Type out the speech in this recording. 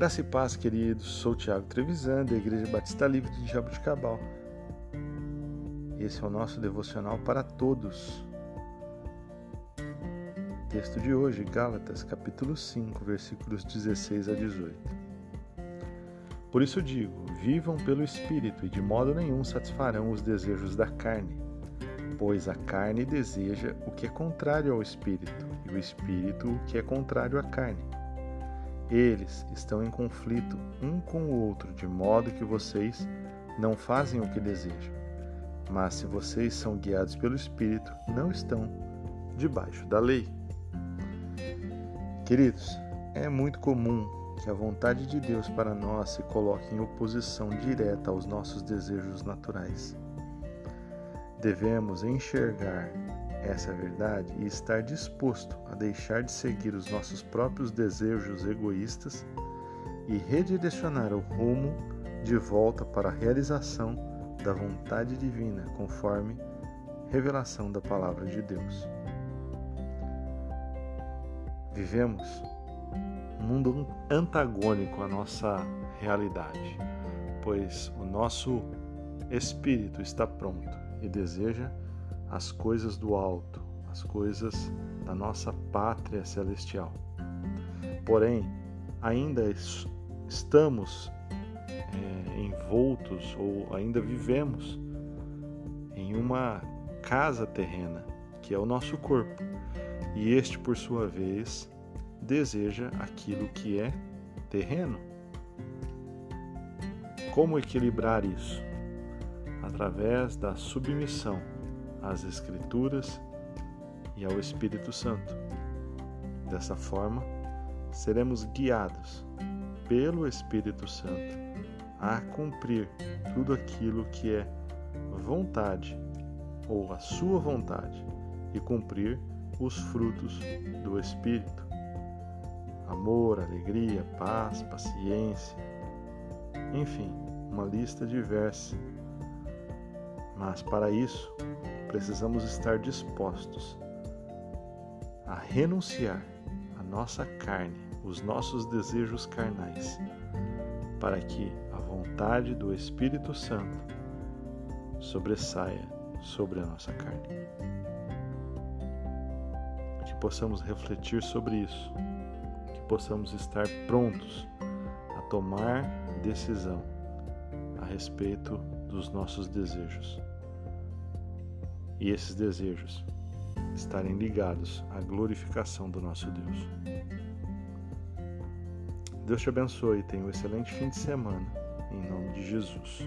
Graça e paz, queridos. Sou Tiago Trevisan, da Igreja Batista Livre de Jabuticabal. Esse é o nosso devocional para todos. Texto de hoje, Gálatas, capítulo 5, versículos 16 a 18. Por isso digo: vivam pelo Espírito, e de modo nenhum satisfarão os desejos da carne, pois a carne deseja o que é contrário ao Espírito, e o Espírito o que é contrário à carne eles estão em conflito um com o outro, de modo que vocês não fazem o que desejam. Mas se vocês são guiados pelo Espírito, não estão debaixo da lei. Queridos, é muito comum que a vontade de Deus para nós se coloque em oposição direta aos nossos desejos naturais. Devemos enxergar essa verdade e estar disposto a deixar de seguir os nossos próprios desejos egoístas e redirecionar o rumo de volta para a realização da vontade divina, conforme revelação da palavra de Deus. Vivemos um mundo antagônico à nossa realidade, pois o nosso espírito está pronto e deseja as coisas do alto, as coisas da nossa pátria celestial. Porém, ainda estamos é, envoltos ou ainda vivemos em uma casa terrena, que é o nosso corpo, e este, por sua vez, deseja aquilo que é terreno. Como equilibrar isso? Através da submissão às Escrituras e ao Espírito Santo. Dessa forma, seremos guiados pelo Espírito Santo a cumprir tudo aquilo que é vontade ou a sua vontade e cumprir os frutos do Espírito: amor, alegria, paz, paciência, enfim, uma lista diversa. Mas para isso, precisamos estar dispostos a renunciar a nossa carne, os nossos desejos carnais, para que a vontade do Espírito Santo sobressaia sobre a nossa carne. Que possamos refletir sobre isso, que possamos estar prontos a tomar decisão a respeito dos nossos desejos e esses desejos estarem ligados à glorificação do nosso Deus. Deus te abençoe e tenha um excelente fim de semana, em nome de Jesus.